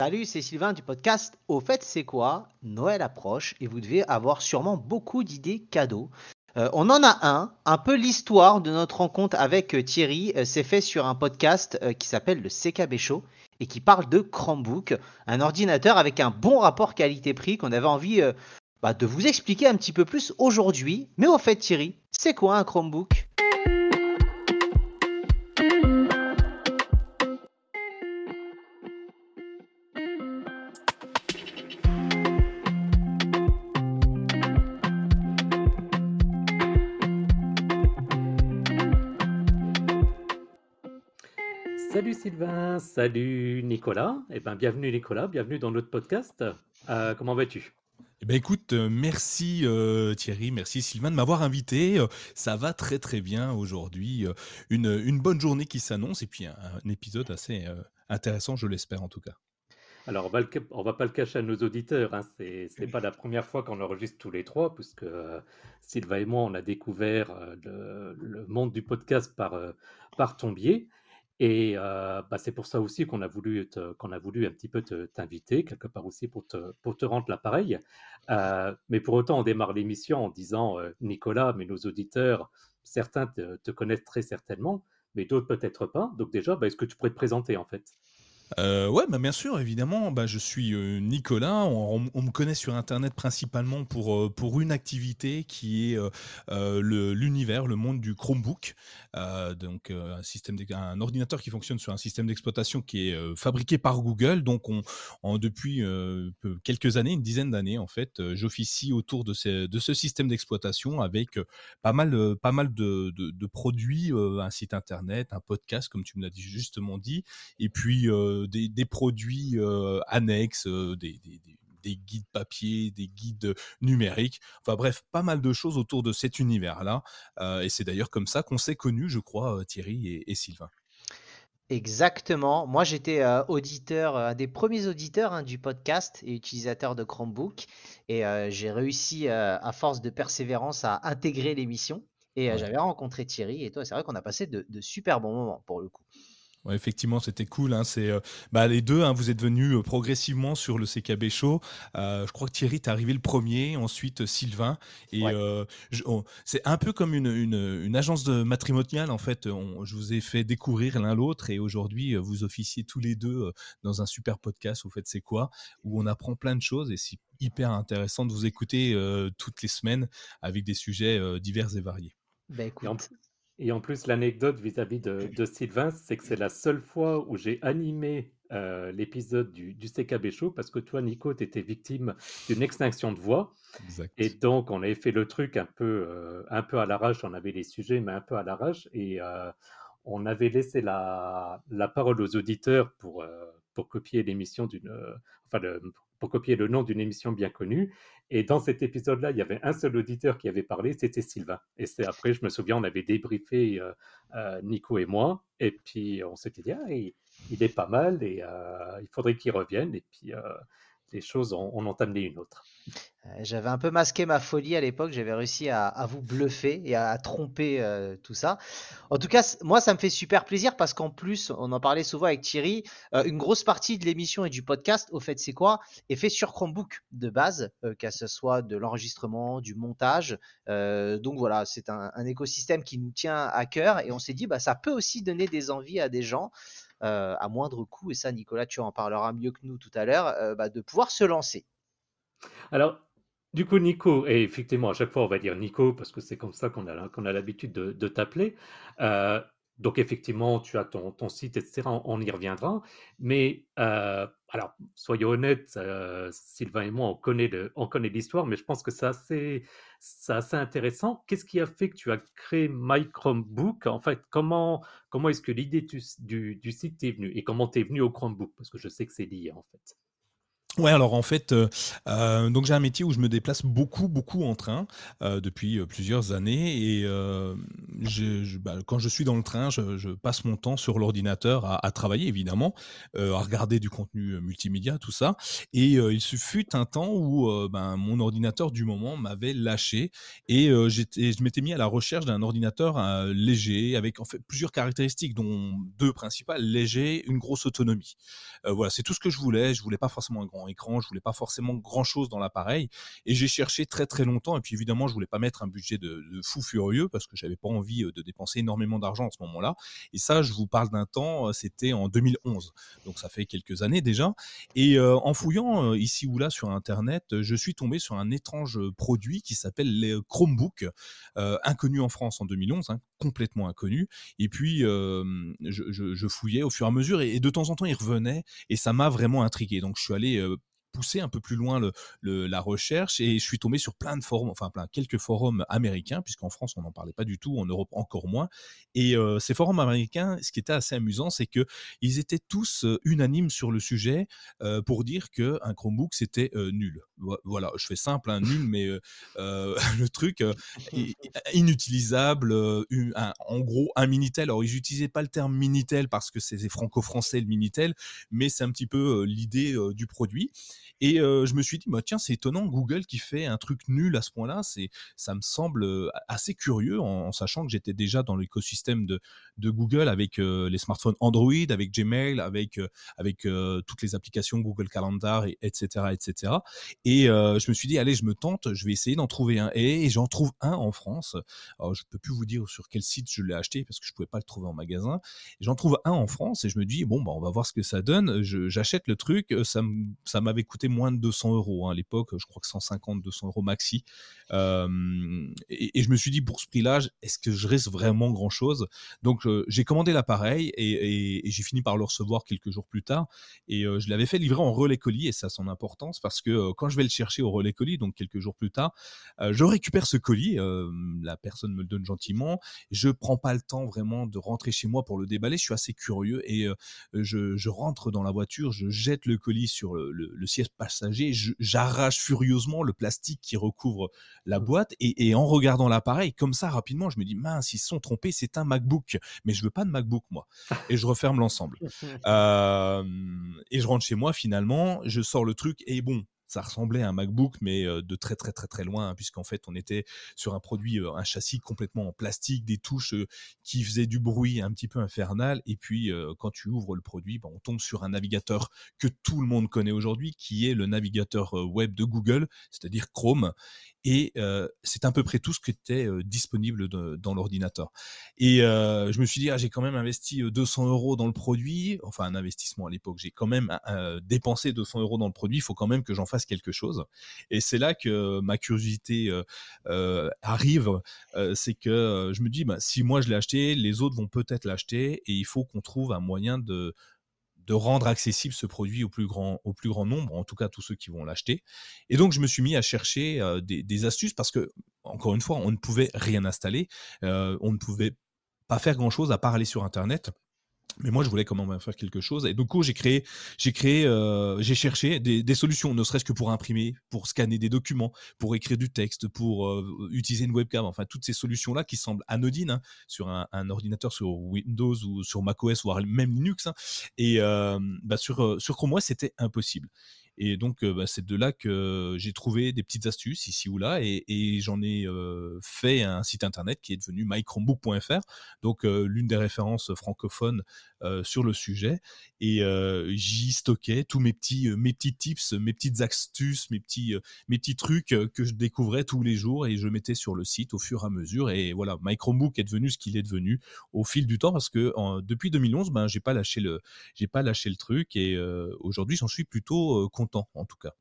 Salut, c'est Sylvain du podcast Au fait, c'est quoi? Noël approche et vous devez avoir sûrement beaucoup d'idées cadeaux. Euh, on en a un, un peu l'histoire de notre rencontre avec euh, Thierry. euh, c'est fait sur un podcast qui s'appelle le CKB Show et qui parle de Chromebook, un ordinateur avec un bon rapport qualité-prix qu'on avait envie bah, de vous expliquer un petit peu plus aujourd'hui. Mais au fait, Thierry, c'est quoi un Chromebook? Sylvain, salut Nicolas. Eh ben, bienvenue Nicolas, bienvenue dans notre podcast. Euh, comment vas-tu? Eh ben écoute, euh, merci euh, Thierry, merci Sylvain de m'avoir invité. Ça va très très bien aujourd'hui. Une, une bonne journée qui s'annonce et puis un, un épisode assez euh, intéressant, je l'espère en tout cas. Alors, on on va pas le cacher à nos auditeurs, hein, c'est, c'est pas la première fois qu'on enregistre tous les trois, puisque euh, Sylvain et moi, on a découvert euh, le, le monde du podcast par, euh, par ton biais. Et bah, c'est pour ça aussi qu'on a voulu a voulu un petit peu te- t'inviter, quelque part aussi pour te, pour te rendre l'appareil. Mais pour autant, on démarre l'émission en disant, Nicolas, mais nos auditeurs, certains te, te connaissent très certainement, mais d'autres peut-être pas. Donc déjà, bah, est-ce que tu pourrais te présenter en fait? Euh, ouais, bah bien sûr, évidemment. Bah, je suis euh, Nicolas. On, me connaît sur Internet principalement pour, euh, pour une activité qui est euh, l'univers, le monde du Chromebook. Donc, un, système un ordinateur qui fonctionne sur un système d'exploitation qui est fabriqué par Google. Donc, depuis quelques années, une dizaine d'années, en fait, j'officie autour de, ces- de ce système d'exploitation avec pas mal, pas mal de, de- de produits, un site Internet, un podcast, comme tu me l'as justement dit et puis des, des produits euh, annexes, euh, des, des- des- des guides papier, des guides numériques, enfin bref, pas mal de choses autour de cet univers-là. Euh, et c'est d'ailleurs comme ça qu'on s'est connus, je crois, euh, Thierry et, et Sylvain. Exactement. Moi, j'étais euh, auditeur, euh, un des premiers auditeurs hein, du podcast et utilisateur de Chromebook. Et euh, j'ai réussi, euh, à force de persévérance, à intégrer l'émission. Et euh, Ouais. j'avais rencontré Thierry. Et toi, c'est vrai qu'on a passé de, de super bons moments pour le coup. Ouais, effectivement, c'était cool. Hein, c'est, euh, bah, les deux, hein, vous êtes venus euh, progressivement sur le CKB Show. Euh, je crois que Thierry, t'es arrivé le premier, ensuite euh, Sylvain. Et Ouais. euh, c'est un peu comme une, une, une agence de matrimoniale, en fait. On- je vous ai fait découvrir l'un l'autre et aujourd'hui, euh, vous officiez tous les deux euh, dans un super podcast, au fait, c'est quoi, où on apprend plein de choses et c'est hyper intéressant de vous écouter euh, toutes les semaines avec des sujets euh, divers et variés. Et en, écoute, et en plus, l'anecdote vis-à-vis de, de Sylvain, c'est que c'est la seule fois où j'ai animé euh, l'épisode du, du CKB Show parce que toi, Nico, tu étais victime d'une extinction de voix. Exact. Et donc, on avait fait le truc un peu, euh, un peu à l'arrache. On avait les sujets, mais un peu à l'arrache. Et euh, on avait laissé la, la parole aux auditeurs pour, pour copier l'émission d'une. enfin, le- pour copier le nom d'une émission bien connue. Et dans cet épisode-là, il y avait un seul auditeur qui avait parlé, c'était Sylvain. Et c'est après, je me souviens, on avait débriefé euh, euh, Nico et moi. Et puis, on s'était dit, ah, il, il est pas mal et euh, il faudrait qu'il revienne. Et puis, choses, on, on une autre. euh, j'avais un peu masqué ma folie à l'époque. J'avais réussi à, vous bluffer et à, tromper euh, tout ça. En tout cas, moi, ça me fait super plaisir parce qu'en plus, on en parlait souvent avec Thierry, euh, une grosse partie de l'émission et du podcast, au fait, c'est quoi, est fait sur Chromebook de base, euh, ce soit de l'enregistrement, du montage. Donc voilà, c'est un, un écosystème qui nous tient à cœur et on s'est dit, bah, ça peut aussi donner des envies à des gens. Euh, à moindre coût, et ça, Nicolas, tu en parleras mieux que nous tout à l'heure, euh, bah, de pouvoir se lancer. Alors, du coup, Nico, et effectivement, à chaque fois, on va dire Nico, parce que c'est comme ça qu'on a, a l'habitude de, t'appeler. Euh, donc, effectivement, tu as ton, ton site, etc. On, y reviendra. Mais, alors, soyons honnêtes, Sylvain et moi, on connaît on connaît l'histoire, mais je pense que c'est assez, c'est assez intéressant. Qu'est-ce qui a fait que tu as créé My Chromebook? En fait, comment, comment est-ce que l'idée du, du, site t'est venue? Et comment t'es venu au Chromebook? Parce que je sais que c'est lié, en fait. Ouais, alors en fait, euh, euh, donc j'ai un métier où je me déplace beaucoup, beaucoup en train euh, depuis euh, plusieurs années et euh, je, je- bah, quand je suis dans le train, je, je passe mon temps sur l'ordinateur à, à travailler évidemment, à regarder du contenu multimédia, tout ça. Et il se fut un temps où ben, mon ordinateur du moment m'avait lâché et j'étais, je m'étais mis à la recherche d'un ordinateur léger avec en fait plusieurs caractéristiques, dont deux principales léger, une grosse autonomie. Voilà, c'est tout ce que je voulais. Je voulais pas forcément un grand écran, je voulais pas forcément grand chose dans l'appareil. Et j'ai cherché très très longtemps. Et puis évidemment, je voulais pas mettre un budget de, fou furieux parce que j'avais pas envie euh, de dépenser énormément d'argent à ce moment-là. Et ça, je vous parle d'un temps, euh, c'était en 2011. Donc ça fait quelques années déjà. Et euh, en fouillant ici ou là sur Internet, je suis tombé sur un étrange produit qui s'appelle les Chromebooks, inconnu en France en 2011, hein, complètement inconnu. Et puis, je, fouillais au fur et à mesure et de temps en temps, il revenait et ça m'a vraiment intrigué. Donc, je suis allé pousser un peu plus loin le, le- la recherche et je suis tombé sur plein de forums, enfin plein quelques forums américains, puisqu'en France on n'en parlait pas du tout, en Europe encore moins. Et euh, ces forums américains, ce qui était assez amusant, c'est que ils étaient tous euh, unanimes sur le sujet euh, pour dire que un Chromebook c'était nul. Vo- Voilà, je fais simple, un nul, mais le truc inutilisable, un- en gros un minitel. Alors ils n'utilisaient pas le terme minitel parce que c'est franco-français le minitel, mais c'est un petit peu l'idée du produit. Et euh, je me suis dit, bah, tiens, c'est étonnant, Google qui fait un truc nul à ce point-là, c'est, ça me semble assez curieux en, sachant que j'étais déjà dans l'écosystème de, Google avec les smartphones Android, avec Gmail, avec, avec toutes les applications Google Calendar, et, etc., etc. Et je me suis dit, allez, je me tente, je vais essayer d'en trouver un. Et, j'en trouve un en France. Alors, je peux plus vous dire sur quel site je l'ai acheté parce que je pouvais pas le trouver en magasin. J'en trouve un en France et je me dis, bon, bah, on va voir ce que ça donne. J'achète le truc. ça m'avait coûté moins de 200 euros hein, à l'époque. Je crois que 150, 200 euros maxi. Et, je me suis dit, pour ce prix-là, est-ce que je risque vraiment grand-chose? Donc, j'ai commandé l'appareil et, j'ai fini par le recevoir quelques jours plus tard. Et euh, je l'avais fait livrer en relais colis et ça a son importance parce que euh, quand je vais le chercher au relais colis, donc quelques jours plus tard, euh, je récupère ce colis. la personne me le donne gentiment. Je prends pas le temps vraiment de rentrer chez moi pour le déballer. Je suis assez curieux et je, rentre dans la voiture, je jette le colis sur le- le siège passager, j'arrache furieusement le plastique qui recouvre la boîte et, et en regardant l'appareil, comme ça rapidement, je me dis mince, ils se sont trompés, c'est un MacBook, mais je veux pas de MacBook moi. Et je referme l'ensemble. Euh, et je rentre chez moi finalement, je sors le truc et bon, ça ressemblait à un MacBook, mais euh, de très très très très loin, hein, puisqu'en fait on était sur un produit, euh, un châssis complètement en plastique, des touches euh, qui faisaient du bruit un petit peu infernal. Et puis quand tu ouvres le produit, ben, on tombe sur un navigateur que tout le monde connaît aujourd'hui, qui est le navigateur web de Google, c'est-à-dire Chrome. Et euh, c'est à peu près tout ce qui était euh, disponible de- dans l'ordinateur. Et euh, je me suis dit, ah, j'ai quand même investi euh, 200 euros dans le produit, enfin un investissement à l'époque, j'ai quand même euh, dépensé 200 euros dans le produit, il faut quand même que j'en fasse quelque chose. Et c'est là que ma curiosité euh, euh, arrive, euh, c'est que euh, je me dis, bah, si moi je l'ai acheté, les autres vont peut-être l'acheter, et il faut qu'on trouve un moyen de de rendre accessible ce produit au plus grand au plus grand nombre, en tout cas tous ceux qui vont l'acheter. Et donc je me suis mis à chercher euh, des, astuces parce que encore une fois, on ne pouvait rien installer, euh, on ne pouvait pas faire grand chose à part aller sur internet. Mais moi, je voulais quand même faire quelque chose. Et du coup, j'ai créé, j'ai créé, euh, j'ai cherché des, des solutions, ne serait-ce que pour imprimer, pour scanner des documents, pour écrire du texte, pour euh, utiliser une webcam. Enfin, toutes ces solutions-là qui semblent anodines hein, sur un, un, ordinateur sur Windows ou sur macOS, voire même Linux. Hein. Et euh, bah, sur, sur Chrome OS, c'était impossible. Et donc, bah, c'est de là que j'ai trouvé des petites astuces ici ou là, et, j'en ai fait un site internet qui est devenu mychromebook.fr, donc l'une des références francophones sur le sujet. Et euh, j'y stockais tous mes petits, mes petits tips, mes petites astuces, mes petits, trucs que je découvrais tous les jours, et je mettais sur le site au fur et à mesure. Et voilà, mychromebook est devenu ce qu'il est devenu au fil du temps, parce que depuis 2011, ben j'ai pas lâché pas lâché le truc, et euh, aujourd'hui, j'en suis plutôt content, en tout cas.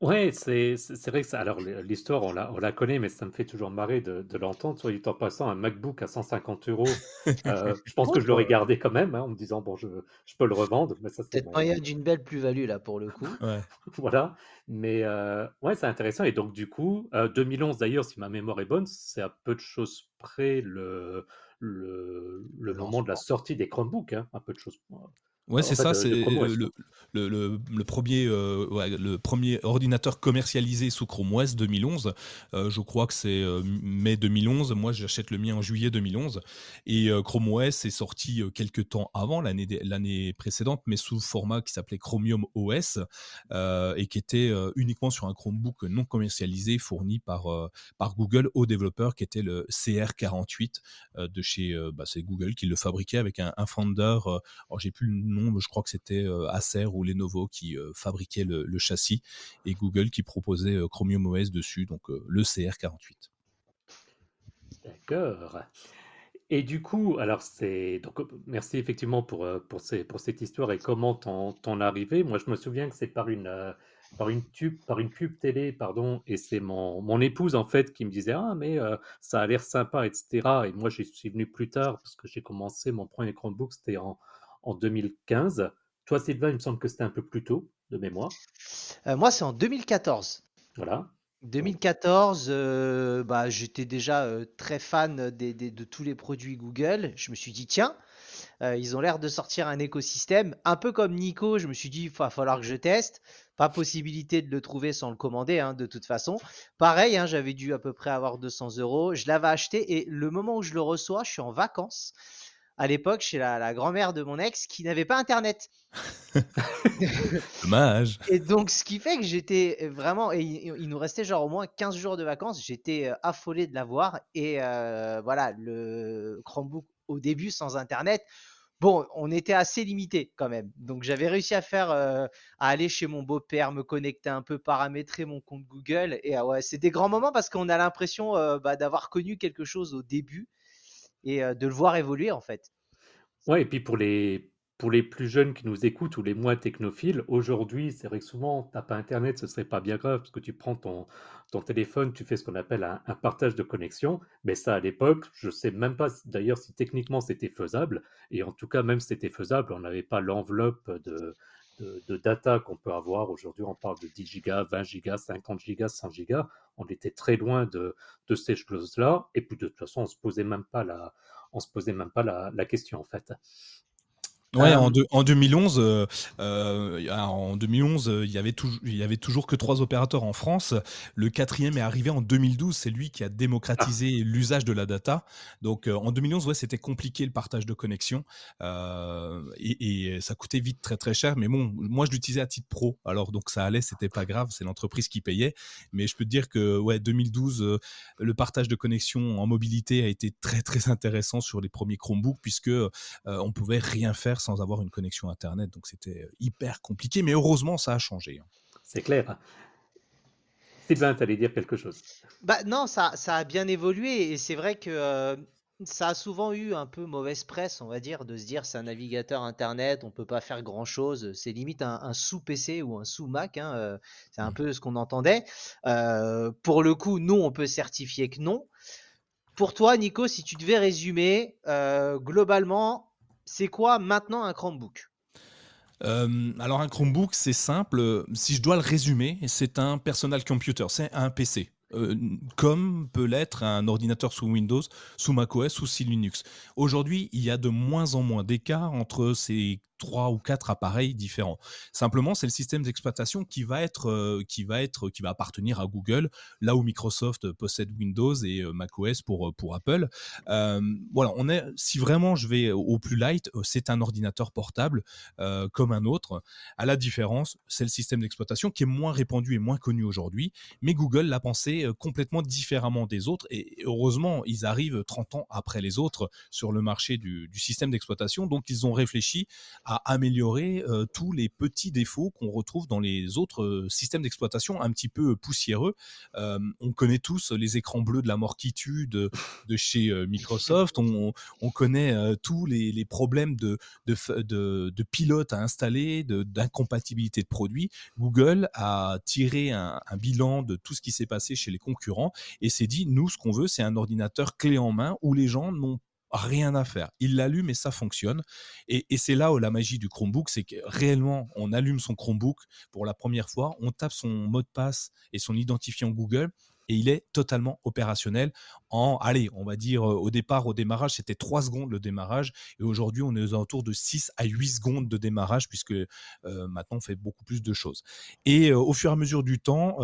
Ouais, c'est vrai que ça. Alors, l'histoire, on la, on la connaît, mais ça me fait toujours marrer de, de l'entendre. Soit dit en passant, un MacBook à 150 euros, euh, je pense que je l'aurais gardé quand même, hein, en me disant, bon, je, je peux le revendre. mais ça Peut-être moyen d'une belle plus-value, là, pour le coup. Ouais. voilà. Mais euh, ouais, c'est intéressant. Et donc, du coup, euh, 2011, d'ailleurs, si ma mémoire est bonne, c'est à peu de choses près le, le, le moment de la sortie des Chromebooks, hein, un peu de choses. Ouais, c'est ça. C'est le, le, le, premier, le premier ordinateur commercialisé sous Chrome OS 2011. je crois que c'est mai 2011. Moi, j'achète le mien en juillet 2011. Et Chrome OS est sorti quelques temps avant, l'année précédente, mais sous format qui s'appelait Chromium OS et qui était uniquement sur un Chromebook non commercialisé fourni par, par Google aux développeurs, qui était le CR48 de chez bah, c'est Google qui le fabriquait avec un, un Founder. j'ai plus le nom, je crois que c'était Acer ou Lenovo qui fabriquait le, le, châssis et Google qui proposait Chromium OS dessus, donc le CR48. D'accord. Et du coup, alors c'est merci effectivement pour, pour, cette histoire et comment t'en, t'en arrivé. Moi, je me souviens que c'est par une, par une tube, par une pub télé, pardon, et c'est mon, mon épouse en fait qui me disait ah mais euh, ça a l'air sympa, etc. Et moi j'y suis venu plus tard parce que j'ai commencé mon premier Chromebook c'était en, en 2015. Toi Sylvain, il me semble que c'était un peu plus tôt de mémoire. Euh, moi c'est en 2014. Voilà. 2014, euh, bah, j'étais déjà très fan de tous les produits Google. Je me suis dit, tiens, ils ont l'air de sortir un écosystème. Un peu comme Nico, je me suis dit, il va falloir que je teste. Pas possibilité de le trouver sans le commander, hein, de toute façon. Pareil, hein, j'avais dû à peu près avoir 200 euros. Je l'avais acheté et le moment où je le reçois, je suis en vacances. À l'époque, chez la, grand-mère de mon ex qui n'avait pas Internet. Dommage. Et donc, ce qui fait que j'étais vraiment. Et il, nous restait genre au moins 15 jours de vacances. J'étais euh, affolé de l'avoir. Et euh, voilà, le Chromebook au début sans Internet bon, on était assez limité quand même. Donc j'avais réussi à faire, euh, à aller chez mon beau-père, me connecter un peu, paramétrer mon compte Google. Et ah ouais, c'est des grands moments parce qu'on a l'impression bah, d'avoir connu quelque chose au début et de le voir évoluer en fait. Ouais, et puis pour les, pour les plus jeunes qui nous écoutent ou les moins technophiles, aujourd'hui, c'est vrai que souvent, tu n'as pas Internet, ce serait pas bien grave parce que tu prends ton, ton téléphone, tu fais ce qu'on appelle un, partage de connexion. Mais ça, à l'époque, je ne sais même pas d'ailleurs si techniquement c'était faisable. Et en tout cas, même si c'était faisable, on n'avait pas l'enveloppe de, de, data qu'on peut avoir. Aujourd'hui, on parle de 10 gigas, 20 gigas, 50 gigas, 100 gigas. On était très loin de, de ces choses-là. Et puis, de toute façon, on se posait même pas la, on se posait même pas la, la question, en fait. Ouais, en, en, 2011, euh, euh, en 2011, euh, il y avait toujours, il y avait toujours que trois opérateurs en France. Le quatrième est arrivé en 2012. C'est lui qui a démocratisé ah. l'usage de la data. Donc, en 2011, ouais, c'était compliqué le partage de connexion et, et, ça coûtait vite très très cher. Mais bon, moi, je l'utilisais à titre pro. Alors, donc ça allait, c'était pas grave. C'est l'entreprise qui payait. Mais je peux te dire que, ouais, 2012, le partage de connexion en mobilité a été très très intéressant sur les premiers Chromebooks puisque on pouvait rien faire sans avoir une connexion Internet. Donc c'était euh, hyper compliqué, mais heureusement, ça a changé. Hein. C'est clair. Sylvain, tu allais dire quelque chose. Bah non, ça, ça a bien évolué et c'est vrai que euh, ça a souvent eu un peu mauvaise presse, on va dire, de se dire c'est un navigateur internet, on peut pas faire grand chose, c'est limite un, sous PC ou un sous Mac, hein, euh, c'est un mmh. peu ce qu'on entendait. pour le coup, nous, on peut certifier que non. Pour toi, Nico, si tu devais résumer, globalement, c'est quoi maintenant un Chromebook? Euh, alors un Chromebook, c'est simple. Si je dois le résumer, c'est un personal computer, c'est un PC. Euh, comme peut l'être un ordinateur sous Windows, sous macOS ou sous Linux. Aujourd'hui, il y a de moins en moins d'écart entre ces trois ou quatre appareils différents. Simplement, c'est le système d'exploitation qui va être euh, qui va être qui va appartenir à Google, là où Microsoft possède Windows et euh, macOS pour euh, pour Apple. voilà, on est si vraiment je vais au plus light, c'est un ordinateur portable comme un autre. À la différence, c'est le système d'exploitation qui est moins répandu et moins connu aujourd'hui, mais Google l'a pensé complètement différemment des autres et heureusement, ils arrivent 30 ans après les autres sur le marché du, du système d'exploitation, donc ils ont réfléchi améliorer euh, tous les petits défauts qu'on retrouve dans les autres euh, systèmes d'exploitation un petit peu poussiéreux. Euh, on connaît tous les écrans bleus de la mort qui tue de, chez Microsoft. On, connaît tous les, problèmes de, de, pilotes à installer, d'incompatibilité de, produits. Google a tiré un, un bilan de tout ce qui s'est passé chez les concurrents et s'est dit, nous, ce qu'on veut, c'est un ordinateur clé en main où les gens n'ont rien à faire. Il l'allume et ça fonctionne. Et, c'est là où la magie du Chromebook, c'est que réellement, on allume son Chromebook pour la première fois, on tape son mot de passe et son identifiant Google et il est totalement opérationnel en, allez, on va dire au départ, au démarrage, c'était 3 secondes le démarrage, et aujourd'hui, on est aux alentours de 6 à 8 secondes de démarrage, puisque maintenant, on fait beaucoup plus de choses. Et au fur et à mesure du temps,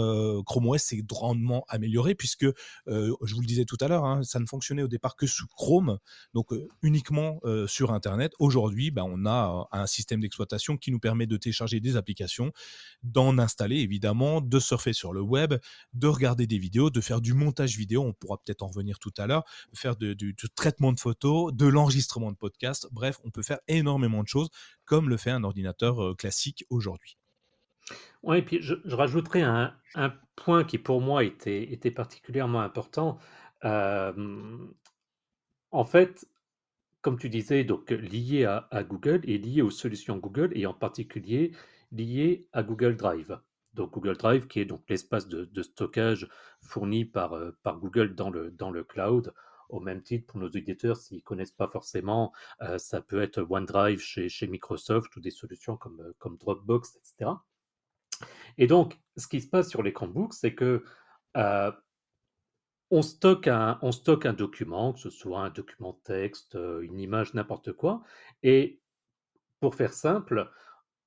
Chrome OS s'est grandement amélioré, puisque, je vous le disais tout à l'heure, hein, ça ne fonctionnait au départ que sous Chrome, donc uniquement sur Internet. Aujourd'hui, ben, on a un système d'exploitation qui nous permet de télécharger des applications, d'en installer évidemment, de surfer sur le web, de regarder des vidéos, de faire du montage vidéo, on pourra peut-être en revenir tout à l'heure, faire du, traitement de photos, de l'enregistrement de podcasts, bref, on peut faire énormément de choses comme le fait un ordinateur euh, classique aujourd'hui. Oui, et puis je, rajouterai un, point qui pour moi était, particulièrement important. Euh, en fait, comme tu disais, donc lié à, Google et lié aux solutions Google et en particulier lié à Google Drive. Google Drive, qui est donc l'espace de, stockage fourni par, euh, Google dans le, cloud. Au même titre, pour nos auditeurs, s'ils ne connaissent pas forcément, euh, ça peut être OneDrive chez, Microsoft ou des solutions comme, euh, Dropbox, etc. Et donc, ce qui se passe sur les Chromebooks, c'est que on, stocke un, stocke un document, que ce soit un document texte, une image, n'importe quoi. Et pour faire simple,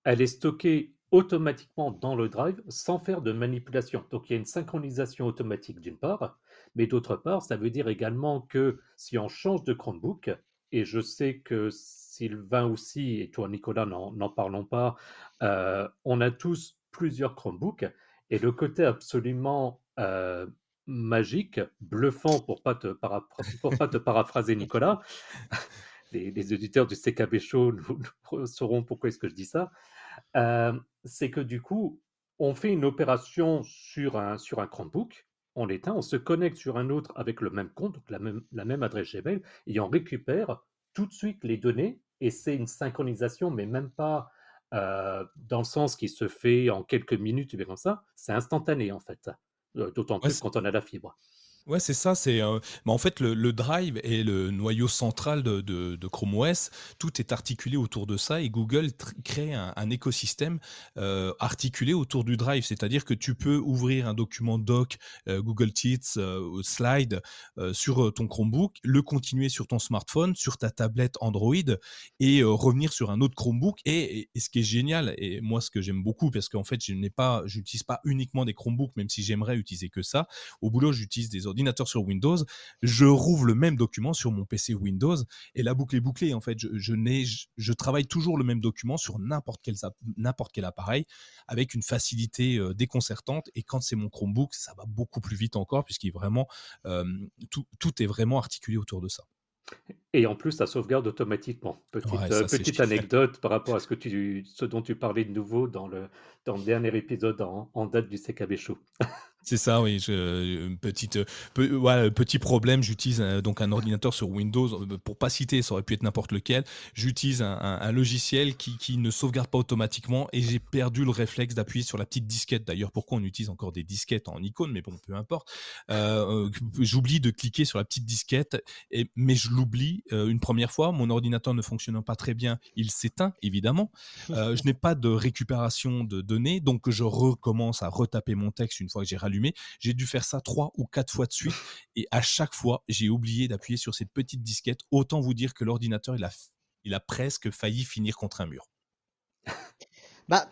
elle est stockée automatiquement dans le drive sans faire de manipulation. Donc il y a une synchronisation automatique d'une part, mais d'autre part, ça veut dire également que si on change de Chromebook, et je sais que Sylvain aussi, et toi Nicolas, n'en parlons pas, euh, on a tous plusieurs Chromebooks, et le côté absolument euh, magique, bluffant pour pas te, pas te paraphraser Nicolas, les, auditeurs du CKB Show sauront pourquoi est-ce que je dis ça, euh, c'est que du coup, on fait une opération sur un, sur un Chromebook, on l'éteint, on se connecte sur un autre avec le même compte, donc la même, la même adresse Gmail, et on récupère tout de suite les données, et c'est une synchronisation, mais même pas euh, dans le sens qui se fait en quelques minutes, comme ça, c'est instantané en fait, euh, d'autant plus quand on a la fibre. Ouais, c'est ça. C'est, euh, en fait, le, drive est le noyau central de, Chrome OS. Tout est articulé autour de ça et Google crée un, écosystème euh, articulé autour du drive. C'est-à-dire que tu peux ouvrir un document doc, euh, Google Sheets, Slide sur ton Chromebook, le continuer sur ton smartphone, sur ta tablette Android et revenir sur un autre Chromebook. Et, ce qui est génial, et moi, ce que j'aime beaucoup, parce qu'en fait, je n'ai pas, j'utilise pas uniquement des Chromebooks, même si j'aimerais utiliser que ça. Au boulot, j'utilise des ordinateurs sur Windows, je rouvre le même document sur mon PC Windows et la boucle est bouclée. En fait, je, je, travaille toujours le même document sur n'importe quel, appareil avec une facilité euh, déconcertante. Et quand c'est mon Chromebook, ça va beaucoup plus vite encore puisqu'il vraiment euh, tout, tout est vraiment articulé autour de ça. Et en plus, ça sauvegarde automatiquement. Petite, euh, petite anecdote par rapport à ce, que tu, ce dont tu parlais de nouveau dans le, dans le dernier épisode en, en date du CKB Show. C'est ça, oui. Je, petite, petit problème. J'utilise donc un ordinateur sur Windows. Euh, pour pas citer, ça aurait pu être n'importe lequel. J'utilise un, logiciel qui, ne sauvegarde pas automatiquement et j'ai perdu le réflexe d'appuyer sur la petite disquette. D'ailleurs, pourquoi on utilise encore des disquettes en icône Mais bon, peu importe. Euh, j'oublie de cliquer sur la petite disquette, et, mais je l'oublie euh, une première fois. Mon ordinateur ne fonctionnant pas très bien, il s'éteint évidemment. je n'ai pas de récupération de données, donc je recommence à retaper mon texte une fois que j'ai allumé. J'ai dû faire ça trois ou quatre fois de suite et à chaque fois, j'ai oublié d'appuyer sur cette petite disquette. Autant vous dire que l'ordinateur, il a, il a presque failli finir contre un mur. bah,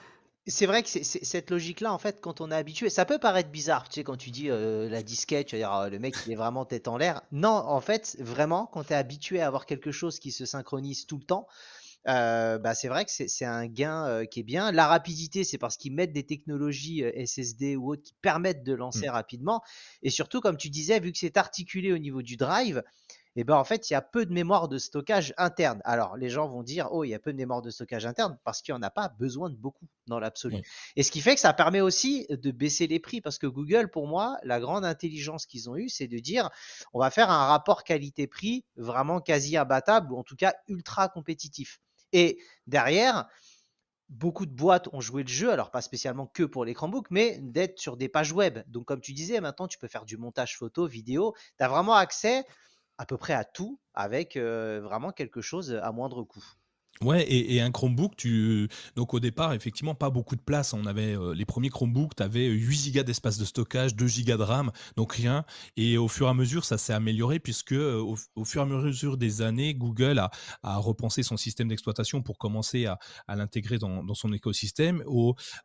c'est vrai que c'est, cette logique-là, en fait, quand on est habitué, ça peut paraître bizarre, tu sais, quand tu dis euh, la disquette, tu vas dire oh, le mec il est vraiment tête en l'air. Non, en fait, vraiment, quand tu es habitué à avoir quelque chose qui se synchronise tout le temps, euh, bah, c'est vrai que c'est un gain euh, qui est bien. La rapidité, c'est parce qu'ils mettent des technologies euh, SSD ou autres qui permettent de lancer mmh. rapidement. Et surtout, comme tu disais, vu que c'est articulé au niveau du drive, et eh ben en fait, il y a peu de mémoire de stockage interne. Alors, les gens vont dire, oh, il y a peu de mémoire de stockage interne parce qu'il n'y en a pas besoin de beaucoup dans l'absolu. Et ce qui fait que ça permet aussi de baisser les prix parce que Google, pour moi, la grande intelligence qu'ils ont eue, c'est de dire, on va faire un rapport qualité-prix vraiment quasi imbattable ou en tout cas ultra compétitif. Et derrière, beaucoup de boîtes ont joué le jeu, alors pas spécialement que pour les Chromebooks, mais d'être sur des pages web. Donc comme tu disais, maintenant tu peux faire du montage photo, vidéo, tu as vraiment accès à peu près à tout avec euh, vraiment quelque chose à moindre coût. Ouais, et, un Chromebook, donc au départ, effectivement, pas beaucoup de place. On avait euh, les premiers Chromebooks, tu avais 8 Go d'espace de stockage, 2 Go de RAM, donc rien. Et au fur et à mesure, ça s'est amélioré puisque euh, au, fur et à mesure des années, Google a, repensé son système d'exploitation pour commencer à, l'intégrer dans, son écosystème.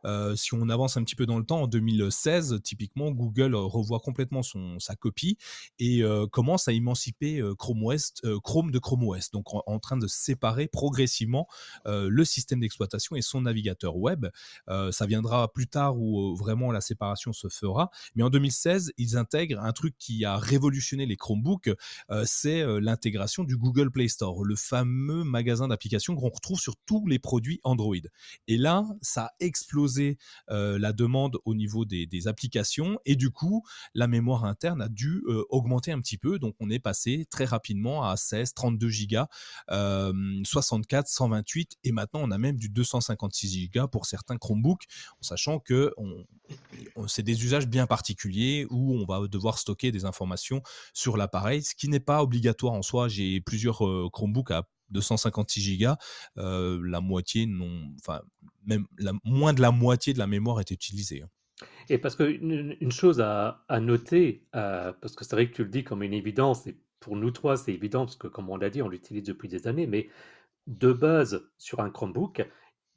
Euh, si on avance un petit peu dans le temps, en 2016, typiquement, Google revoit complètement sa copie et commence à émanciper Chrome de Chrome OS, donc en train de séparer progressivement euh, le système d'exploitation et son navigateur web. Euh, ça viendra plus tard où euh, vraiment la séparation se fera. Mais en 2016, ils intègrent un truc qui a révolutionné les Chromebooks, c'est l'intégration du Google Play Store, le fameux magasin d'applications qu'on retrouve sur tous les produits Android. Et là, ça a explosé la demande au niveau des, applications et du coup, la mémoire interne a dû augmenter un petit peu. Donc, on est passé très rapidement à 16, 32 gigas, 64, 128 et maintenant on a même du 256 Go pour certains Chromebooks, en sachant que c'est des usages bien particuliers où on va devoir stocker des informations sur l'appareil, ce qui n'est pas obligatoire en soi. J'ai plusieurs euh, Chromebooks à 256 Go, euh, la moitié non, enfin même moins de la moitié de la mémoire est utilisée. Hein. Et parce qu'une une chose à, noter, euh, parce que c'est vrai que tu le dis comme une évidence, et pour nous trois c'est évident, parce que comme on l'a dit, on l'utilise depuis des années, mais de base sur un Chromebook,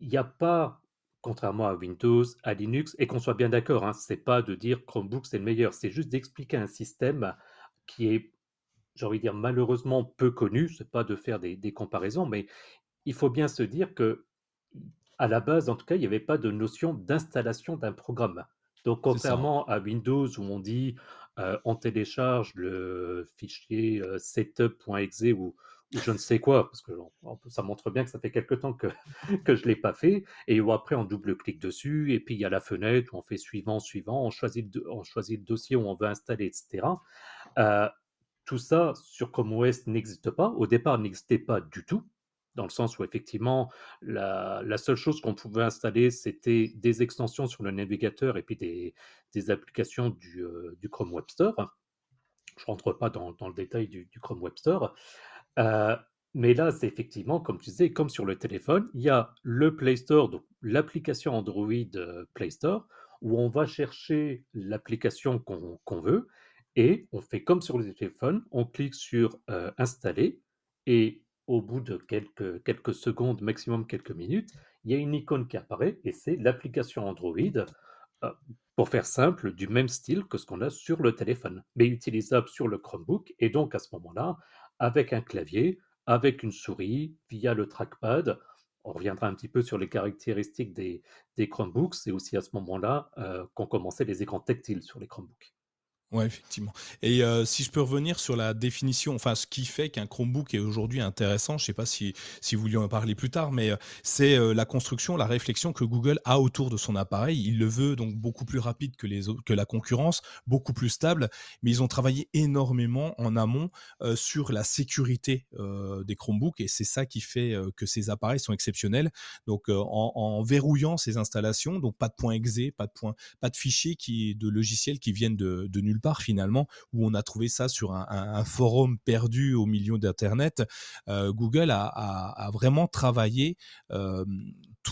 il n'y a pas, contrairement à Windows, à Linux, et qu'on soit bien d'accord, hein, c'est pas de dire Chromebook c'est le meilleur, c'est juste d'expliquer un système qui est, j'ai envie de dire, malheureusement peu connu, c'est pas de faire des, comparaisons, mais il faut bien se dire que, à la base, en tout cas, il n'y avait pas de notion d'installation d'un programme. Donc, contrairement à Windows où on dit euh, on télécharge le fichier euh, setup.exe ou je ne sais quoi, parce que ça montre bien que ça fait quelque temps que, je ne l'ai pas fait, et après on double-clique dessus, et puis il y a la fenêtre où on fait suivant, suivant, on choisit le, on choisit le dossier où on veut installer, etc. Euh, tout ça sur Chrome OS n'existe pas. Au départ, n'existait pas du tout, dans le sens où effectivement, la, seule chose qu'on pouvait installer, c'était des extensions sur le navigateur et puis des, applications du, euh, du, Chrome Web Store. Je ne rentre pas dans, dans le détail du, du Chrome Web Store. Euh, mais là, c'est effectivement, comme tu disais, comme sur le téléphone, il y a le Play Store, donc l'application Android euh, Play Store, où on va chercher l'application qu'on veut, et on fait comme sur le téléphone, on clique sur euh, Installer, et au bout de quelques, quelques secondes, maximum quelques minutes, il y a une icône qui apparaît, et c'est l'application Android, pour faire simple, du même style que ce qu'on a sur le téléphone, mais utilisable sur le Chromebook, et donc à ce moment-là, avec un clavier, avec une souris, via le trackpad. On reviendra un petit peu sur les caractéristiques des, Chromebooks. C'est aussi à ce moment-là euh, qu'on les écrans tactiles sur les Chromebooks. Ouais, effectivement. Et euh, si je peux revenir sur la définition, enfin, ce qui fait qu'un Chromebook est aujourd'hui intéressant, je ne sais pas si, si vous vouliez en parler plus tard, mais euh, c'est euh, la construction, la réflexion que Google a autour de son appareil. Il le veut donc beaucoup plus rapide que, les que la concurrence, beaucoup plus stable, mais ils ont travaillé énormément en amont sur la sécurité des Chromebooks et c'est ça qui fait que ces appareils sont exceptionnels. Donc, en, en, verrouillant ces installations, donc pas de point exe, pas de point, pas de fichiers qui, de logiciels qui viennent de, de nulle part finalement, où on a trouvé ça sur un, forum perdu au milieu d'Internet. Euh, Google a, vraiment travaillé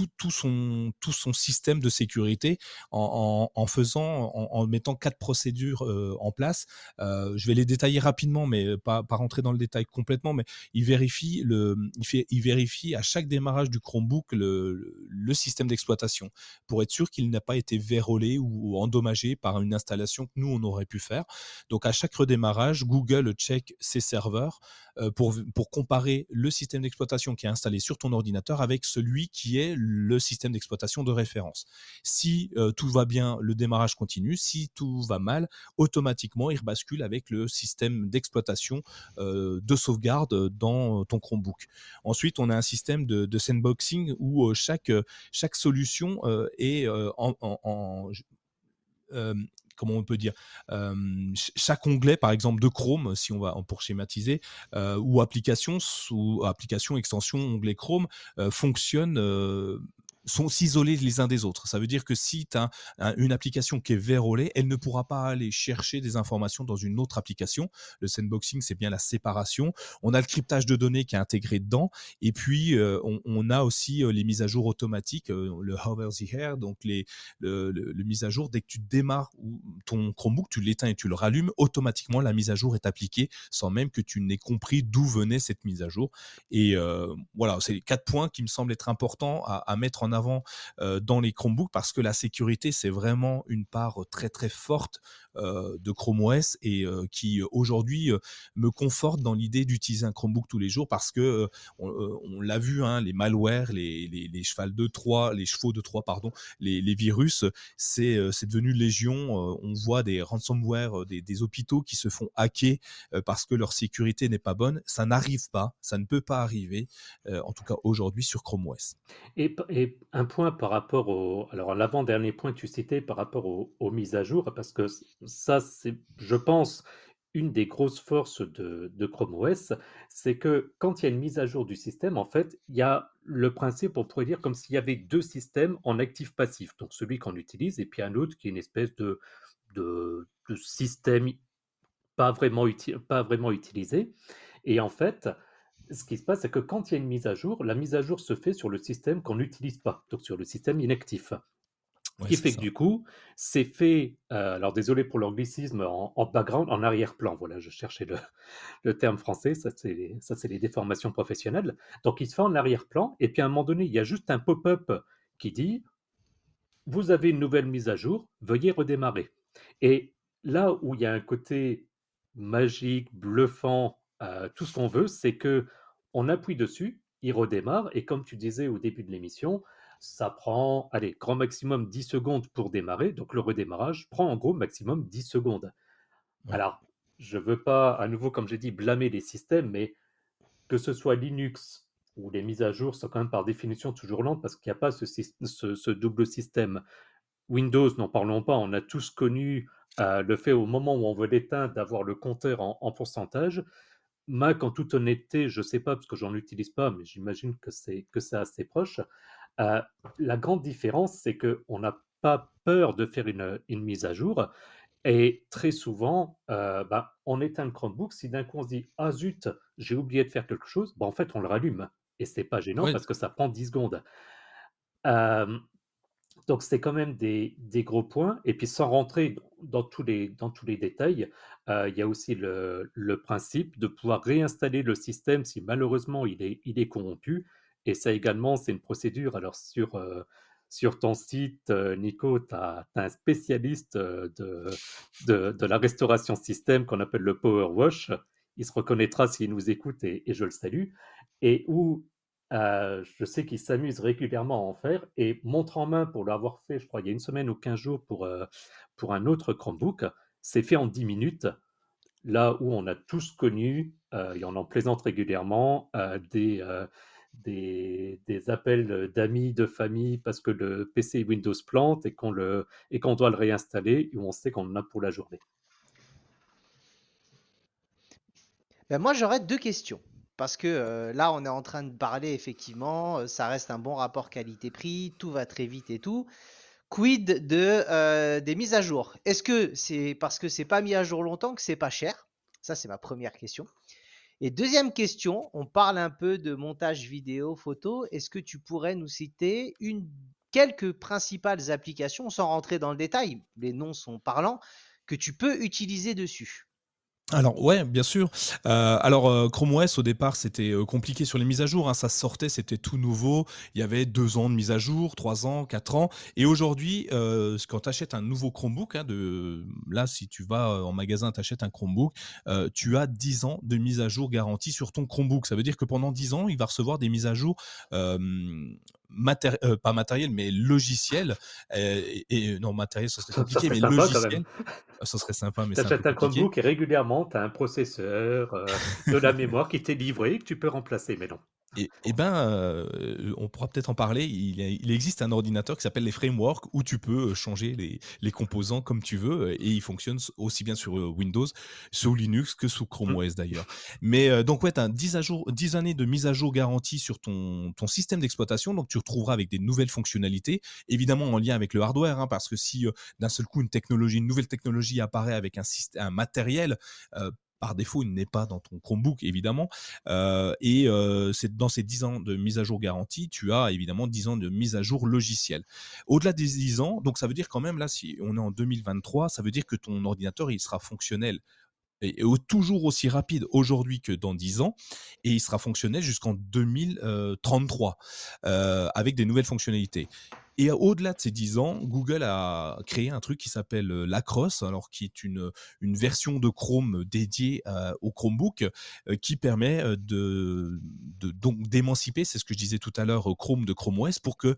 euh, tout, son, tout son système de sécurité en, faisant, en, mettant quatre procédures euh, en place. je vais les détailler rapidement, mais pas, pas rentrer dans le détail complètement. Mais il vérifie le, il fait, il vérifie à chaque démarrage du Chromebook le, le système d'exploitation pour être sûr qu'il n'a pas été vérolé ou endommagé par une installation que nous on aurait pu faire. Donc à chaque redémarrage, Google check ses serveurs euh, pour, pour comparer le système d'exploitation qui est installé sur ton ordinateur avec celui qui est le système d'exploitation de référence. Si euh, tout va bien, le démarrage continue. Si tout va mal, automatiquement, il bascule avec le système d'exploitation euh, de sauvegarde dans ton Chromebook. Ensuite, on a un système de, sandboxing où chaque, chaque solution est en, comment on peut dire, chaque onglet, par exemple, de Chrome, si on va pour schématiser, ou application, sous application, extension, onglet Chrome, fonctionne sont s'isoler les uns des autres. Ça veut dire que si tu as une application qui est verrouillée, elle ne pourra pas aller chercher des informations dans une autre application. Le sandboxing, c'est bien la séparation. On a le cryptage de données qui est intégré dedans. Et puis, euh, on, a aussi euh, les mises à jour automatiques, euh, le Hover the Hair, donc les, le, le, mise à jour. Dès que tu démarres ton Chromebook, tu l'éteins et tu le rallumes, automatiquement, la mise à jour est appliquée sans même que tu n'aies compris d'où venait cette mise à jour. Et voilà, c'est les quatre points qui me semblent être importants à, à mettre en dans les Chromebooks parce que la sécurité, c'est vraiment une part très très forte de Chrome OS et qui aujourd'hui me conforte dans l'idée d'utiliser un Chromebook tous les jours parce que on, l'a vu, hein, les malwares, les, de les chevaux de Troie, pardon, les, virus, c'est devenu légion. on voit des ransomware, des, hôpitaux qui se font hacker parce que leur sécurité n'est pas bonne. Ça n'arrive pas, ça ne peut pas arriver, en tout cas aujourd'hui sur Chrome OS. Et, et un point par rapport au. Alors, l'avant-dernier point que tu citais par rapport aux, mises à jour, parce que ça, c'est, je pense, une des grosses forces de, Chrome OS, c'est que quand il y a une mise à jour du système, en fait, il y a le principe, on pourrait dire, comme s'il y avait deux systèmes en actif-passif. Donc, celui qu'on utilise et puis un autre qui est une espèce de, de, de système pas vraiment, pas vraiment utilisé. Et en fait, ce qui se passe, c'est que quand il y a une mise à jour, la mise à jour se fait sur le système qu'on n'utilise pas, donc sur le système inactif. Ce qui fait que du coup, c'est fait, euh, alors désolé pour l'anglicisme, en, en, background, en arrière-plan. Voilà, je cherchais le, terme français, ça c'est les, ça c'est les déformations professionnelles. Donc il se fait en arrière-plan, et puis à un moment donné, il y a juste un pop-up qui dit Vous avez une nouvelle mise à jour, veuillez redémarrer. Et là où il y a un côté magique, bluffant, euh, tout ce qu'on veut, c'est que on appuie dessus, il redémarre, et comme tu disais au début de l'émission, ça prend, allez, grand maximum 10 secondes pour démarrer, donc le redémarrage prend en gros maximum 10 secondes. Alors, je veux pas, à nouveau, comme j'ai dit, blâmer les systèmes, mais que ce soit Linux où les mises à jour sont quand même par définition toujours lentes parce qu'il n'y a pas ce, double système. Windows, n'en parlons pas, on a tous connu euh, le fait au moment où on veut l'éteindre d'avoir le compteur en pourcentage. Mac, en toute honnêteté, je ne sais pas parce que j'en utilise pas, mais j'imagine que c'est que c'est assez proche. Euh, la grande différence, c'est qu'on n'a pas peur de faire une, mise à jour. Et très souvent, euh, bah, on éteint le Chromebook. Si d'un coup on se dit Ah zut, j'ai oublié de faire quelque chose, bah, en fait on le rallume. Et c'est pas gênant parce que ça prend 10 secondes. Euh, donc c'est quand même des, gros points. Et puis sans rentrer dans tous les, dans tous les détails, euh, il y a aussi le, principe de pouvoir réinstaller le système si malheureusement il est, il est corrompu. Et ça également, c'est une procédure. Alors sur, euh, sur ton site, euh, Nico, tu as, un spécialiste de, de, la restauration système qu'on appelle le Power Wash. Il se reconnaîtra s'il nous écoute et, je le salue. Et où euh, je sais qu'il s'amuse régulièrement à en faire et montre en main pour l'avoir fait, je crois, il y a une semaine ou 15 jours pour, euh, pour un autre Chromebook. C'est fait en 10 minutes. Là où on a tous connu, euh, et on en plaisante régulièrement, des, des, appels d'amis, de famille parce que le PC Windows plante et qu'on doit le réinstaller et où on sait qu'on en a pour la journée. Ben moi, j'aurais deux questions. Parce que euh, là, on est en train de parler, effectivement, euh, ça reste un bon rapport qualité-prix, tout va très vite et tout. Quid de, euh, des mises à jour? Est-ce que c'est parce que c'est pas mis à jour longtemps que c'est pas cher? Ça, c'est ma première question. Et deuxième question, on parle un peu de montage vidéo, photo. Est-ce que tu pourrais nous citer quelques principales applications, sans rentrer dans le détail, les noms sont parlants, que tu peux utiliser dessus? Alors ouais, bien sûr. Euh, alors euh, Chrome OS au départ c'était euh, compliqué sur les mises à jour. Hein. Ça sortait, c'était tout nouveau. Il y avait deux ans de mise à jour, trois ans, quatre ans. Et aujourd'hui, quand tu achètes un nouveau Chromebook, hein, là si tu vas en magasin, tu un Chromebook, tu as dix ans de mise à jour garantie sur ton Chromebook. Ça veut dire que pendant dix ans, il va recevoir des mises à jour euh, pas matériel, mais logiciel. Euh, et, non, matériel, ce serait compliqué, mais logiciel, ça serait sympa. Mais c'est un, Chromebook et régulièrement, tu as un processeur, euh, de la mémoire qui t'est livré que tu peux remplacer, mais non. Et, et, ben, euh, on pourra peut-être en parler. Il, il, existe un ordinateur qui s'appelle les frameworks où tu peux euh, changer les, les, composants comme tu veux et il fonctionne aussi bien sur euh, Windows, sous Linux que sous Chrome mmh. OS d'ailleurs. Mais donc ouais, tu as 10, à jour, 10 années de mise à jour garantie sur ton, ton système d'exploitation. Donc tu retrouveras avec des nouvelles fonctionnalités, évidemment en lien avec le hardware, hein, parce que si d'un seul coup une technologie, une nouvelle technologie apparaît avec un, système, un matériel, par défaut, il n'est pas dans ton Chromebook, évidemment. Euh, et euh, c'est dans ces 10 ans de mise à jour garantie, tu as évidemment 10 ans de mise à jour logicielle. Au-delà des 10 ans, donc ça veut dire quand même, là, si on est en 2023, ça veut dire que ton ordinateur, il sera fonctionnel et, toujours aussi rapide aujourd'hui que dans 10 ans, et il sera fonctionnel jusqu'en 2033 euh, avec des nouvelles fonctionnalités. Et au-delà de ces 10 ans, Google a créé un truc qui s'appelle Lacrosse, alors qui est une, une version de Chrome dédiée au Chromebook, qui permet de, donc d'émanciper, c'est ce que je disais tout à l'heure, Chrome de Chrome OS, pour que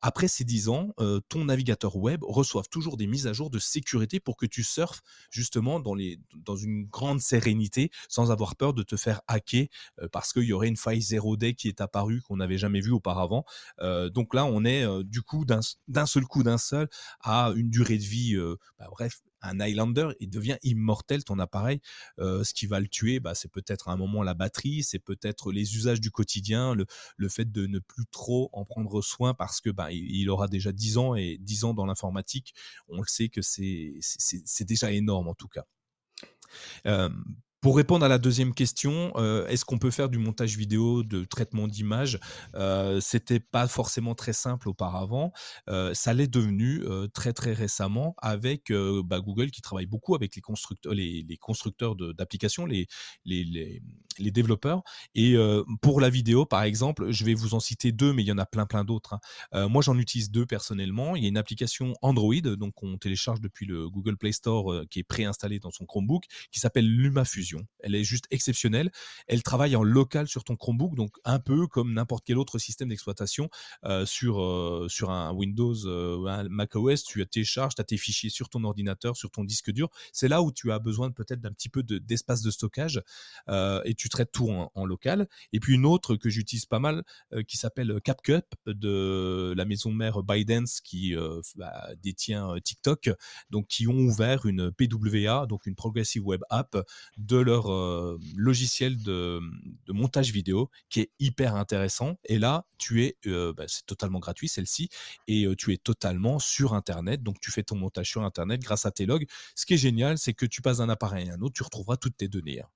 après ces 10 ans, ton navigateur web reçoive toujours des mises à jour de sécurité pour que tu surfes justement dans, les, dans une grande sérénité, sans avoir peur de te faire hacker, parce qu'il y aurait une faille 0D qui est apparue qu'on n'avait jamais vue auparavant. donc là, on est du coup d'un seul coup d'un seul à une durée de vie, bah, bref, un Highlander, il devient immortel ton appareil. Ce qui va le tuer, bah, c'est peut-être à un moment la batterie, c'est peut-être les usages du quotidien, le, fait de ne plus trop en prendre soin parce que bah, il, aura déjà 10 ans et 10 ans dans l'informatique, on le sait que c'est déjà énorme en tout cas. Pour répondre à la deuxième question, euh, est-ce qu'on peut faire du montage vidéo, de traitement d'image? Euh, C'était pas forcément très simple auparavant. Euh, ça l'est devenu euh, très très récemment avec bah, Google qui travaille beaucoup avec les constructeurs, les, constructeurs d'applications, les, développeurs. Et pour la vidéo, par exemple, je vais vous en citer deux, mais il y en a plein plein d'autres. Hein. moi, j'en utilise deux personnellement. Il y a une application Android, donc on télécharge depuis le Google Play Store qui est préinstallé dans son Chromebook, qui s'appelle LumaFusion. Elle est juste exceptionnelle. Elle travaille en local sur ton Chromebook, donc un peu comme n'importe quel autre système d'exploitation euh, sur, euh, sur un Windows, euh, un Mac OS. Tu télécharges, tu as tes fichiers sur ton ordinateur, sur ton disque dur. C'est là où tu as besoin peut-être d'un petit peu d'espace de, stockage et tu traites tout en, local. Et puis une autre que j'utilise pas mal qui s'appelle CapCut de la maison mère ByteDance qui bah, détient TikTok, donc qui ont ouvert une PWA, donc une Progressive Web App de leur euh, logiciel de, montage vidéo qui est hyper intéressant. Et là, tu es, euh, bah, c'est totalement gratuit celle-ci, et euh, tu es totalement sur Internet. Donc tu fais ton montage sur Internet grâce à tes logs. Ce qui est génial, c'est que tu passes d'un appareil à un autre, tu retrouveras toutes tes données. Hein.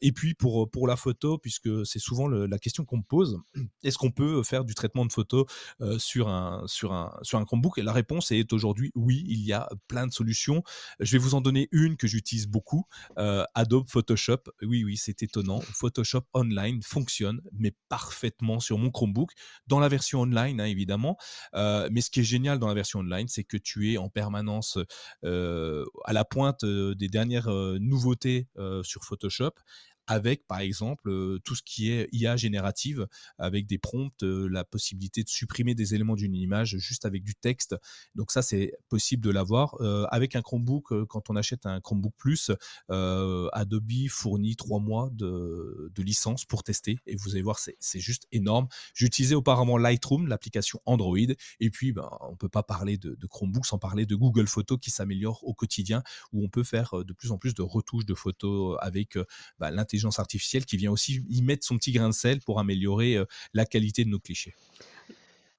Et puis pour, pour la photo, puisque c'est souvent la question qu'on me pose, est-ce qu'on peut faire du traitement de photos euh, sur, un, sur, un, sur un Chromebook? La réponse est aujourd'hui oui, il y a plein de solutions. Je vais vous en donner une que j'utilise beaucoup, euh, Adobe Photoshop. Oui, oui, c'est étonnant. Photoshop Online fonctionne, mais parfaitement sur mon Chromebook, dans la version online, hein, évidemment. mais ce qui est génial dans la version online, c'est que tu es en permanence à la pointe des dernières nouveautés sur Photoshop avec par exemple tout ce qui est IA générative, avec des prompts, la possibilité de supprimer des éléments d'une image juste avec du texte. Donc ça, c'est possible de l'avoir. avec un Chromebook, quand on achète un Chromebook Plus, Adobe fournit trois mois de, licence pour tester. Et vous allez voir, c'est juste énorme. J'utilisais auparavant Lightroom, l'application Android. Et puis, ben, on peut pas parler de, de Chromebook sans parler de Google Photos qui s'améliore au quotidien, où on peut faire de plus en plus de retouches de photos avec ben, l'intelligence artificielle qui vient aussi y mettre son petit grain de sel pour améliorer euh, la qualité de nos clichés.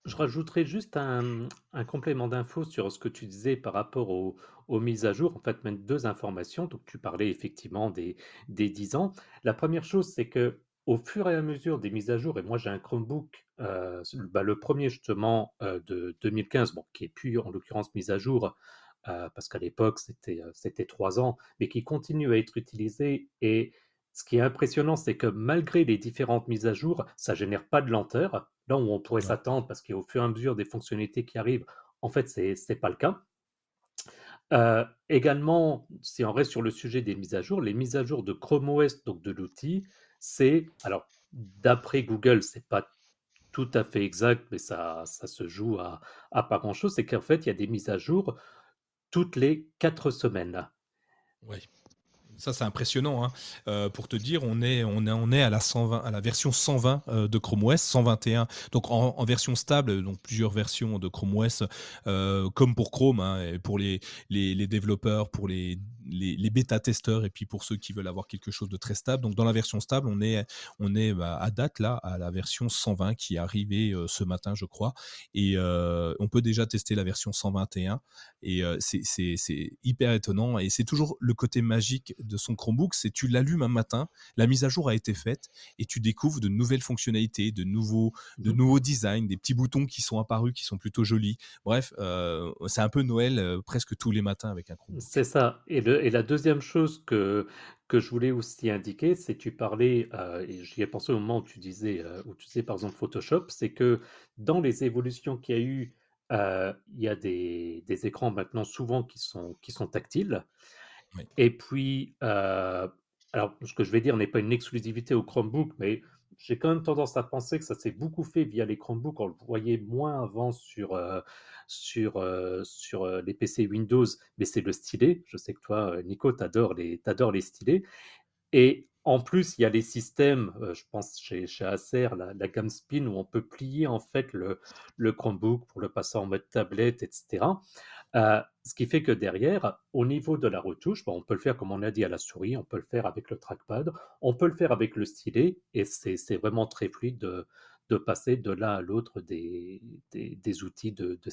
Je rajouterai juste un, complément d'info sur ce que tu disais par rapport aux, mises à jour. En fait, même deux informations. Donc, tu parlais effectivement des, des 10 ans. La première chose, c'est que au fur et à mesure des mises à jour, et moi j'ai un Chromebook, euh, bah, le premier justement euh, de 2015, bon, qui est plus en l'occurrence mise à jour, parce qu'à l'époque c'était c'était trois ans, mais qui continue à être utilisé et ce qui est impressionnant, c'est que malgré les différentes mises à jour, ça génère pas de lenteur. Là où on pourrait s'attendre, parce qu'au fur et à mesure des fonctionnalités qui arrivent, en fait, ce n'est pas le cas. Euh, également, si on reste sur le sujet des mises à jour, les mises à jour de Chrome OS, donc de l'outil, c'est, alors, d'après Google, c'est pas tout à fait exact, mais ça, ça se joue à, à pas grand-chose, c'est qu'en fait, il y a des mises à jour toutes les quatre semaines. Oui. Ça, c'est impressionnant. Hein. Euh, pour te dire, on est, à, la 120, à la version 120 euh, de Chrome OS, 121. Donc en, version stable, donc plusieurs versions de Chrome OS, euh, comme pour Chrome, hein, pour les, développeurs, pour les, les, bêta-testeurs, et puis pour ceux qui veulent avoir quelque chose de très stable. Donc dans la version stable, on est, on est bah, à date là à la version 120 qui est arrivée ce matin, je crois. Et on peut déjà tester la version 121. Et c'est hyper étonnant. Et c'est toujours le côté magique de son Chromebook, c'est tu l'allumes un matin, la mise à jour a été faite et tu découvres de nouvelles fonctionnalités, de nouveaux, de mmh. nouveaux designs, des petits boutons qui sont apparus, qui sont plutôt jolis. Bref, euh, c'est un peu Noël euh, presque tous les matins avec un Chromebook. C'est ça. Et, et, la deuxième chose que, que je voulais aussi indiquer, c'est tu parlais, euh, et j'y ai pensé au moment où tu disais, où tu disais par exemple Photoshop, c'est que dans les évolutions qu'il y a eu, il y a des, des, écrans maintenant souvent qui sont, qui sont tactiles. Et puis, alors ce que je vais dire n'est pas une exclusivité au Chromebook, mais j'ai quand même tendance à penser que ça s'est beaucoup fait via les Chromebooks. On le voyait moins avant sur, euh, sur, euh, sur les PC Windows, mais c'est le stylet. Je sais que toi, Nico, tu adores les, les stylets. Et en plus, il y a les systèmes, je pense chez, Acer, la, la, gamme Spin, où on peut plier en fait le, Chromebook pour le passer en mode tablette, etc. Euh, ce qui fait que derrière, au niveau de la retouche, on peut le faire comme on a dit à la souris, on peut le faire avec le trackpad, on peut le faire avec le stylet, et c'est vraiment très fluide de, passer de l'un à l'autre des, outils de, de.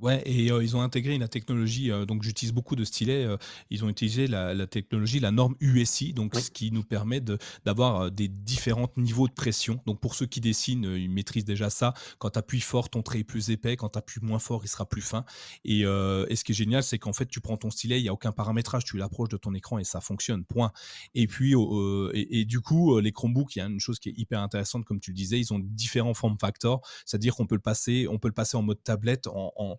Ouais, et euh, ils ont intégré la technologie, euh, donc j'utilise beaucoup de stylets, euh, ils ont utilisé la, technologie, la norme USI, donc ce qui nous permet d'avoir des différents niveaux de pression. Donc pour ceux qui dessinent, ils maîtrisent déjà ça. Quand tu appuies fort, ton trait est plus épais, quand tu appuies moins fort, il sera plus fin. Et, et ce qui est génial, c'est qu'en fait, tu prends ton stylet, il n'y a aucun paramétrage, tu l'approches de ton écran et ça fonctionne, point. Et puis, et, du coup, les Chromebooks, il y a une chose qui est hyper intéressante, comme tu le disais, ils ont différents form factors, c'est-à-dire qu'on peut le passer, on peut le passer en mode tablette, en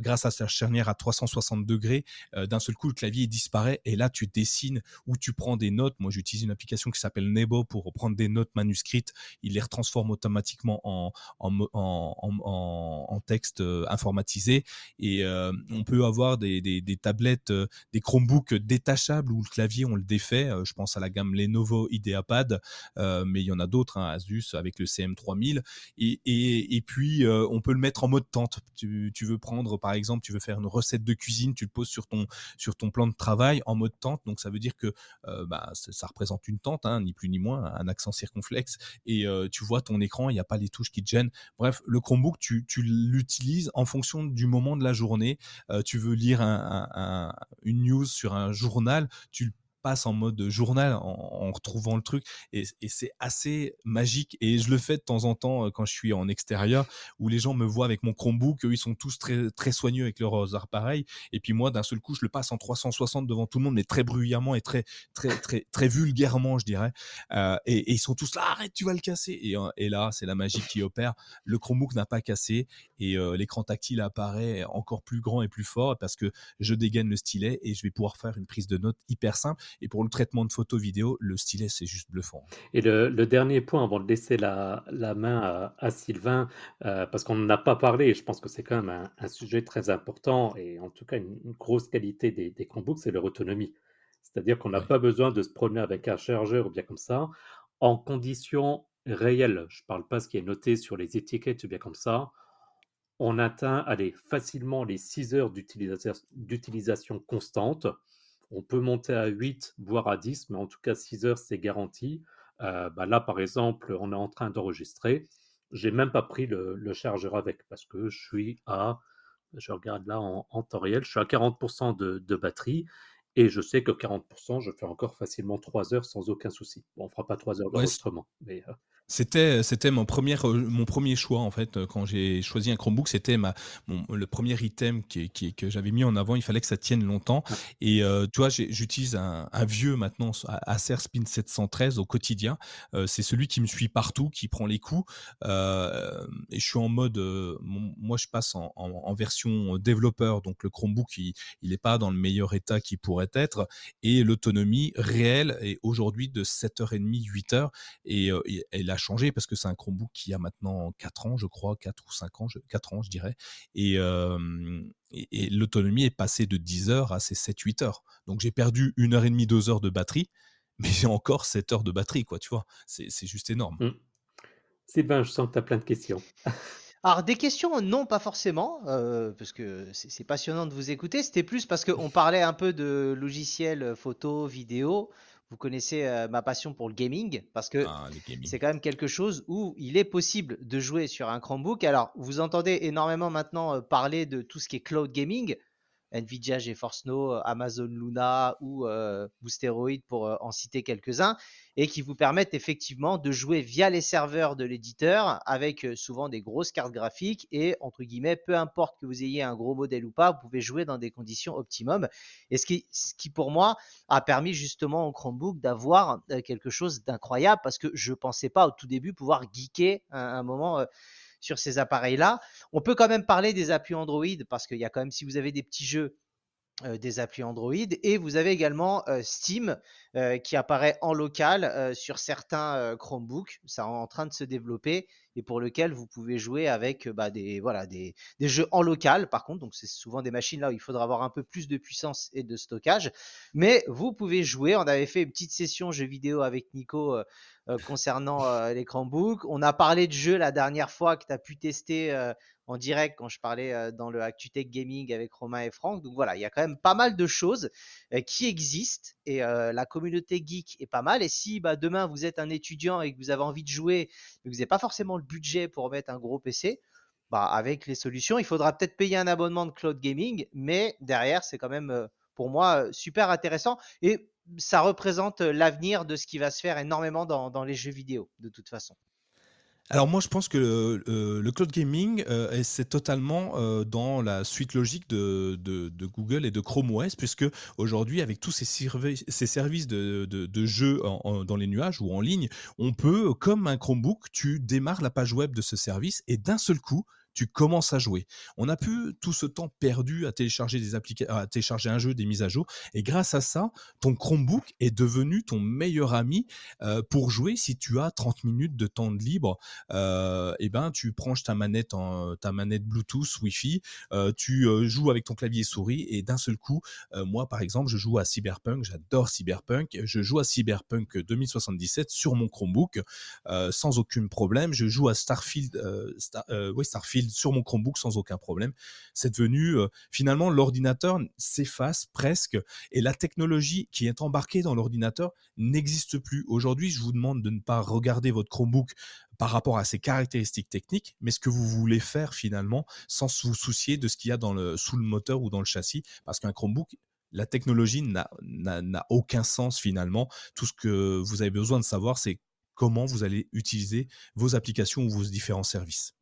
grâce à sa charnière à 360 degrés, euh, d'un seul coup, le clavier disparaît et là, tu dessines ou tu prends des notes. Moi, j'utilise une application qui s'appelle Nebo pour prendre des notes manuscrites. Il les retransforme automatiquement en, en, en, texte euh, informatisé et euh, on peut avoir des, des, des tablettes, des Chromebooks détachables où le clavier, on le défait. je pense à la gamme Lenovo IdeaPad, mais il y en a d'autres, hein, Asus avec le CM3000. Et, et, et puis, on peut le mettre en mode tente. Tu, tu veux prendre par exemple, tu veux faire une recette de cuisine, tu le poses sur ton, plan de travail en mode tente. Donc, ça veut dire que euh, bah, ça représente une tente, hein, ni plus ni moins, un accent circonflexe. Et euh, tu vois ton écran, il n'y a pas les touches qui te gênent. Bref, le Chromebook, tu, l'utilises en fonction du moment de la journée. Euh, tu veux lire une news sur un journal, tu le passe en mode journal en, retrouvant le truc et, c'est assez magique et je le fais de temps en temps quand je suis en extérieur où les gens me voient avec mon Chromebook ils sont tous très très soigneux avec leurs appareils et puis moi d'un seul coup je le passe en 360 devant tout le monde mais très bruyamment et très très très très vulgairement je dirais euh, et, ils sont tous là arrête tu vas le casser et, et là c'est la magie qui opère. Le Chromebook n'a pas cassé et euh, l'écran tactile apparaît encore plus grand et plus fort parce que je dégaine le stylet et je vais pouvoir faire une prise de notes hyper simple et pour le traitement de photos vidéo, le stylet, c'est juste bluffant. Et le, dernier point, avant de laisser la, main à, Sylvain, euh, parce qu'on n'en a pas parlé, et je pense que c'est quand même un, sujet très important, et en tout cas une, grosse qualité des, des Chromebooks, c'est leur autonomie. C'est-à-dire qu'on n'a pas besoin de se promener avec un chargeur ou bien comme ça, en conditions réelles. Je ne parle pas ce qui est noté sur les étiquettes ou bien comme ça. On atteint allez, facilement les 6 heures d'utilisation constante. On peut monter à 8, voire à 10, mais en tout cas 6 heures, c'est garanti. Euh, bah là, par exemple, on est en train d'enregistrer. J'ai même pas pris le, chargeur avec parce que je suis à, je regarde là en, temps réel, je suis à 40% de, batterie et je sais que 40%, je fais encore facilement 3 heures sans aucun souci. Bon, on fera pas 3 heures d'enregistrement, mais euh, c'était, c'était mon premier, euh, mon premier choix en fait euh, quand j'ai choisi un Chromebook. C'était ma, le premier item qui, qui, que j'avais mis en avant. Il fallait que ça tienne longtemps. Et euh, tu vois, j'utilise un, un, vieux maintenant Acer Spin 713 au quotidien. c'est celui qui me suit partout, qui prend les coups. Euh, et je suis en mode, moi je passe en, en, en, version développeur, donc le Chromebook il, il n'est pas dans le meilleur état qu'il pourrait être. Et l'autonomie réelle est aujourd'hui de 7h30, 8h. Et, et, et la changé parce que c'est un Chromebook qui a maintenant 4 ans, je crois, 4 ou 5 ans, 4 ans, je dirais. Et, et, l'autonomie est passée de 10 heures à ces 7-8 heures. Donc j'ai perdu une heure et demie, deux heures de batterie, mais j'ai encore 7 heures de batterie, quoi, tu vois. C'est juste énorme. Mmh. Sylvain, je sens que tu as plein de questions. Alors des questions, non pas forcément, euh, parce que c'est passionnant de vous écouter. C'était plus parce qu'on parlait un peu de logiciels photo, vidéo. Vous connaissez euh, ma passion pour le gaming, parce que ah, c'est quand même quelque chose où il est possible de jouer sur un Chromebook. Alors vous entendez énormément maintenant euh, parler de tout ce qui est cloud gaming. Nvidia GeForce Now, Amazon Luna ou euh, Boosteroid pour euh, en citer quelques-uns, et qui vous permettent effectivement de jouer via les serveurs de l'éditeur avec euh, souvent des grosses cartes graphiques et entre guillemets, peu importe que vous ayez un gros modèle ou pas, vous pouvez jouer dans des conditions optimum. Et ce qui, ce qui pour moi a permis justement au Chromebook d'avoir quelque chose d'incroyable parce que je pensais pas au tout début pouvoir geeker un, un moment sur ces appareils-là. On peut quand même parler des appuis Android parce qu'il y a quand même, si vous avez des petits jeux, des applis Android et vous avez également euh, Steam euh, qui apparaît en local sur certains Chromebooks. Ça est en train de se développer et pour lequel vous pouvez jouer avec bah, des, voilà, des, des, jeux en local. Par contre, donc c'est souvent des machines là où il faudra avoir un peu plus de puissance et de stockage. Mais vous pouvez jouer. On avait fait une petite session jeux vidéo avec Nico concernant les Chromebooks. On a parlé de jeux la dernière fois que tu as pu tester en direct quand je parlais dans le ActuTech Gaming avec Romain et Franck. Donc voilà, il y a quand même pas mal de choses qui existent et la communauté geek est pas mal. Et si bah, demain vous êtes un étudiant et que vous avez envie de jouer, vous n'avez pas forcément le budget pour mettre un gros PC, bah, avec les solutions, il faudra peut-être payer un abonnement de cloud gaming, mais derrière, c'est quand même pour moi super intéressant et ça représente l'avenir de ce qui va se faire énormément dans les jeux vidéo de toute façon. Alors moi je pense que le, cloud gaming euh, c'est totalement euh, dans la suite logique de, Google et de Chrome OS puisque aujourd'hui avec tous ces, ces services de, de jeux dans les nuages ou en ligne, on peut comme un Chromebook, tu démarres la page web de ce service et d'un seul coup tu commences à jouer. On a pu tout ce temps perdu à télécharger des à télécharger un jeu, des mises à jour, et grâce à ça, ton Chromebook est devenu ton meilleur ami euh, pour jouer. Si tu as 30 minutes de temps de libre, euh, eh ben tu branches ta manette en ta manette Bluetooth, Wi-Fi, euh, tu joues avec ton clavier souris, et d'un seul coup, moi par exemple, je joue à Cyberpunk, j'adore Cyberpunk, je joue à Cyberpunk 2077 sur mon Chromebook sans aucun problème. Je joue à Starfield, oui Starfield sur mon Chromebook sans aucun problème. C'est devenu euh, finalement l'ordinateur s'efface presque et la technologie qui est embarquée dans l'ordinateur n'existe plus. Aujourd'hui, je vous demande de ne pas regarder votre Chromebook par rapport à ses caractéristiques techniques, mais ce que vous voulez faire finalement sans vous soucier de ce qu'il y a dans le, sous le moteur ou dans le châssis, parce qu'un Chromebook, la technologie n'a aucun sens finalement. Tout ce que vous avez besoin de savoir, c'est comment vous allez utiliser vos applications ou vos différents services.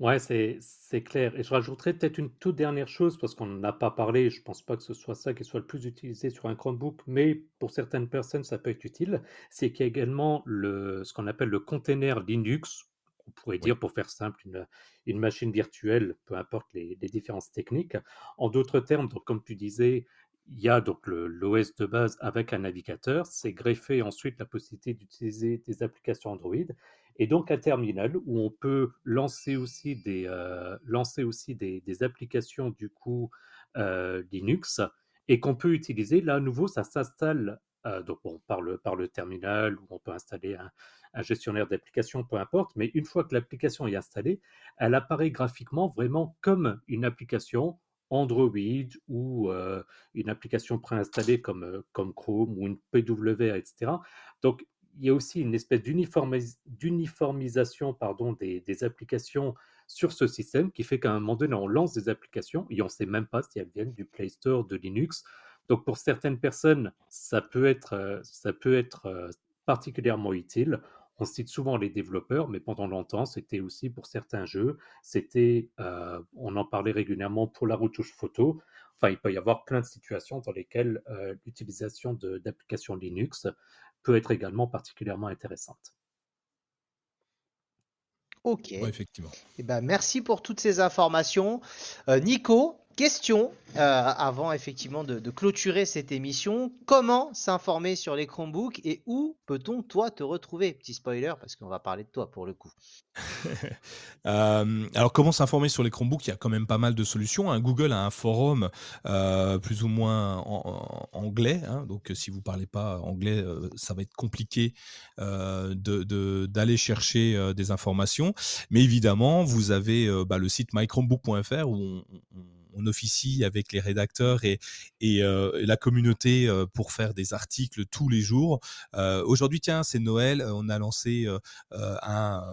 Ouais, c'est c'est clair. Et je rajouterais peut-être une toute dernière chose, parce qu'on n'a pas parlé, je pense pas que ce soit ça qui soit le plus utilisé sur un Chromebook, mais pour certaines personnes, ça peut être utile. C'est qu'il y a également le, ce qu'on appelle le container Linux. On pourrait dire, pour faire simple, une, une machine virtuelle, peu importe les, les différences techniques. En d'autres termes, donc, comme tu disais, il y a donc l'OS de base avec un navigateur. C'est greffé ensuite la possibilité d'utiliser des applications Android et donc un terminal où on peut lancer aussi des, euh, lancer aussi des, applications du coup euh, Linux et qu'on peut utiliser. Là, à nouveau, ça s'installe euh, donc bon, par, le, par le terminal où on peut installer un, gestionnaire d'applications, peu importe, mais une fois que l'application est installée, elle apparaît graphiquement vraiment comme une application Android ou une application préinstallée comme, comme Chrome ou une PWA, etc. Donc, il y a aussi une espèce d'uniformisation des, applications sur ce système qui fait qu'à un moment donné, on lance des applications et on ne sait même pas si elles viennent du Play Store, de Linux. Donc pour certaines personnes, ça peut être, euh, ça peut être euh, particulièrement utile. On cite souvent les développeurs, mais pendant longtemps, c'était aussi pour certains jeux. C'était, euh, on en parlait régulièrement pour la retouche photo. Enfin, il peut y avoir plein de situations dans lesquelles l'utilisation d'applications Linux peut être également particulièrement intéressante. Ok. effectivement. Eh ben, merci pour toutes ces informations. Euh, Nico, question euh, avant effectivement de, clôturer cette émission. Comment s'informer sur les Chromebooks et où peut-on toi te retrouver? Petit spoiler parce qu'on va parler de toi pour le coup. Euh, alors comment s'informer sur les Chromebooks? Il y a quand même pas mal de solutions. hein. Google a un forum euh, plus ou moins en, anglais, hein. donc si vous parlez pas anglais, ça va être compliqué d'aller chercher des informations. Mais évidemment, vous avez bah, le site mychromebook.fr où on- on officie avec les rédacteurs et, euh, la communauté euh, pour faire des articles tous les jours. Euh, Aujourd'hui, tiens, c'est Noël, on a lancé un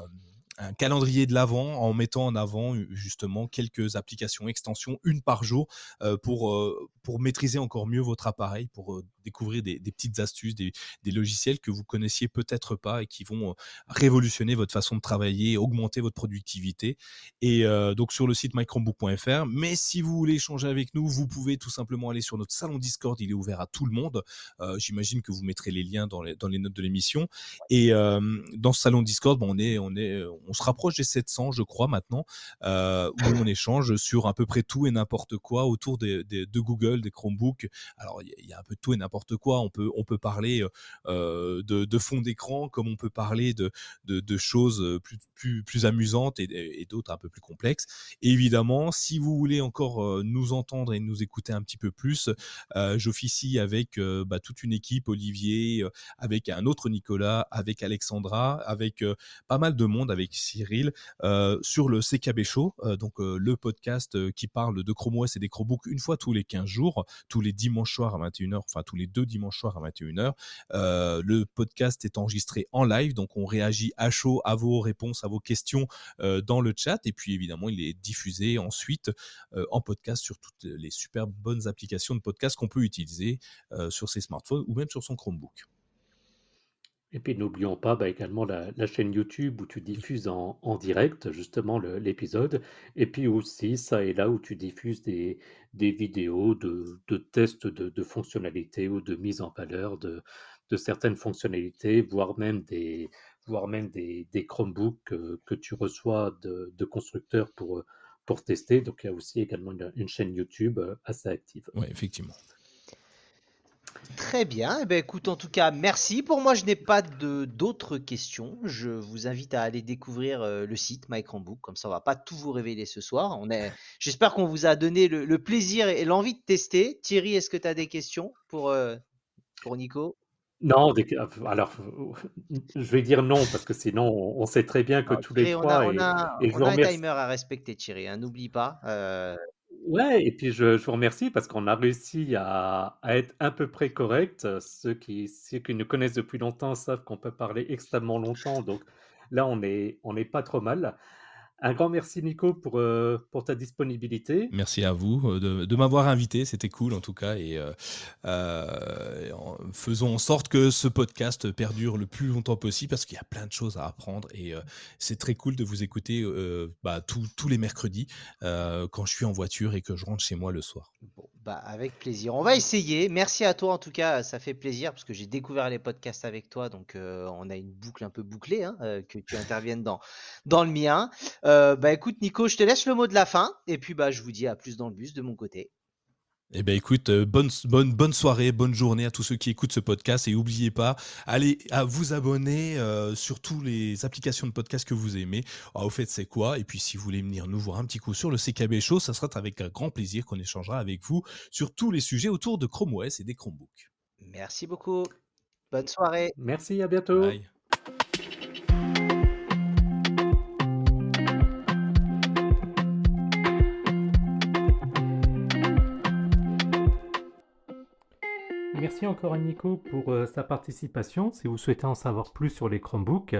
un calendrier de l'avant en mettant en avant euh, justement quelques applications, extensions, une par jour, euh, pour, euh, pour maîtriser encore mieux votre appareil, pour euh, découvrir des, des petites astuces, des, des logiciels que vous connaissiez peut-être pas et qui vont euh, révolutionner votre façon de travailler, augmenter votre productivité. Et donc sur le site mychromebook.fr. Mais si vous voulez échanger avec nous, vous pouvez tout simplement aller sur notre salon Discord. Il est ouvert à tout le monde. J'imagine que vous mettrez les liens dans les, dans les notes de l'émission. Et dans ce salon Discord, bon, on est, on est, se rapproche des 700, je crois maintenant, euh, où on échange sur à peu près tout et n'importe quoi autour des, des- de Google, des Chromebooks. Alors il y a- il y, a un peu de tout et n'importe quoi. On peut, on peut parler euh, de, de fond d'écran, comme on peut parler de, de, de choses plus, plus, plus amusantes et, et d'autres un peu plus complexes. Et évidemment, si vous voulez encore euh, nous entendre et nous écouter un petit peu plus, euh, j'officie avec euh, bah, toute une équipe, Olivier, euh, avec un autre Nicolas, avec Alexandra, avec euh, pas mal de monde, avec Cyril, euh, sur le CKB Show, euh, donc euh, le podcast qui parle de Chrome OS et des Chromebooks une fois tous les 15 jours, tous les dimanches soirs à 21h, enfin tous les deux dimanches soirs à 21h. Euh, le podcast est enregistré en live, donc on réagit à chaud à vos réponses, à vos questions dans le chat, et puis évidemment il est diffusé ensuite en podcast sur toutes les super bonnes applications de podcast qu'on peut utiliser sur ses smartphones ou même sur son Chromebook. Et puis n'oublions pas bah, également la, chaîne YouTube où tu diffuses en, en direct justement l'épisode. Et puis aussi ça et là où tu diffuses des, des vidéos de, de tests de, de fonctionnalités ou de mise en valeur de, de certaines fonctionnalités, voire même des, voire même des, Chromebooks que, tu reçois de, de constructeurs pour, pour tester. Donc il y a aussi également une, une chaîne YouTube euh, assez active. Oui, effectivement. Très bien. Eh ben, écoute, en tout cas, merci. Pour moi, je n'ai pas d'autres questions. Je vous invite à aller découvrir euh, le site My Chromebook. Comme ça, on va pas tout vous révéler ce soir. On est. J'espère qu'on vous a donné le, le plaisir et l'envie de tester. Thierry, est-ce que tu as des questions pour euh, pour Nico? Non, alors je vais dire non parce que sinon on sait très bien que Ah, tous les Thierry, on a, trois on et, a, et on a un remercie. timer à respecter, Thierry. hein, N'oublie pas. Euh, Ouais, et puis je, je vous remercie parce qu'on a réussi à, à être à peu près correct. Ceux qui, ceux qui nous connaissent depuis longtemps savent qu'on peut parler extrêmement longtemps, donc là on est, on n'est pas trop mal. Un grand merci Nico pour, euh, pour ta disponibilité. Merci à vous euh, de, de m'avoir invité, c'était cool en tout cas, et euh, euh, faisons en sorte que ce podcast perdure le plus longtemps possible parce qu'il y a plein de choses à apprendre et euh, c'est très cool de vous écouter euh, bah, tous- tous les mercredis euh, quand je suis en voiture et que je rentre chez moi le soir. Bon, bah avec plaisir. On va essayer. Merci à toi en tout cas, ça fait plaisir parce que j'ai découvert les podcasts avec toi, donc euh, on a une boucle un peu bouclée, hein, que tu interviennes dans dans le mien. Euh, bah écoute Nico, je te laisse le mot de la fin et puis bah je vous dis à plus dans le bus de mon côté. Eh ben écoute, euh, bonne, bonne, bonne soirée, bonne journée à tous ceux qui écoutent ce podcast et n'oubliez pas, allez à vous abonner euh, sur toutes les applications de podcast que vous aimez. Ah, au fait, c'est quoi? Et puis si vous voulez venir nous voir un petit coup sur le CKB Show, ça sera avec un grand plaisir qu'on échangera avec vous sur tous les sujets autour de Chrome OS et des Chromebooks. Merci beaucoup. Bonne soirée. Merci, à bientôt. Bye. Merci encore à Nico pour euh, sa participation. Si vous souhaitez en savoir plus sur les Chromebooks,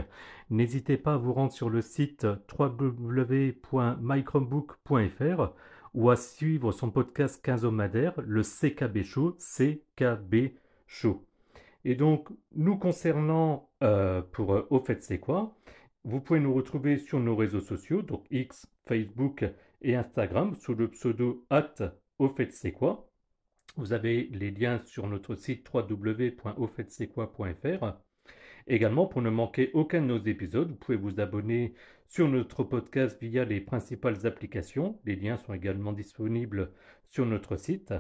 n'hésitez pas à vous rendre sur le site www.mychromebook.fr ou à suivre son podcast quinzomadaire, le CKB Show, CKB Show. Et donc, nous concernant euh, pour euh, Au fait c'est quoi, vous pouvez nous retrouver sur nos réseaux sociaux, donc X, Facebook et Instagram, sous le pseudo at Au fait c'est quoi. Vous avez les liens sur notre site www.auffaitcestquoi.fr. Également, pour ne manquer aucun de nos épisodes, vous pouvez vous abonner sur notre podcast via les principales applications. Les liens sont également disponibles sur notre site.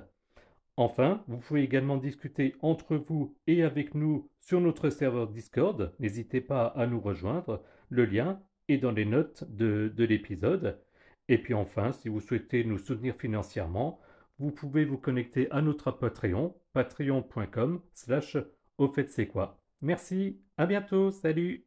Enfin, vous pouvez également discuter entre vous et avec nous sur notre serveur Discord. N'hésitez pas à nous rejoindre. Le lien est dans les notes de, l'épisode. Et puis enfin, si vous souhaitez nous soutenir financièrement, vous pouvez vous connecter à notre Patreon, patreon.com slash au fait c'est quoi. Merci, à bientôt, salut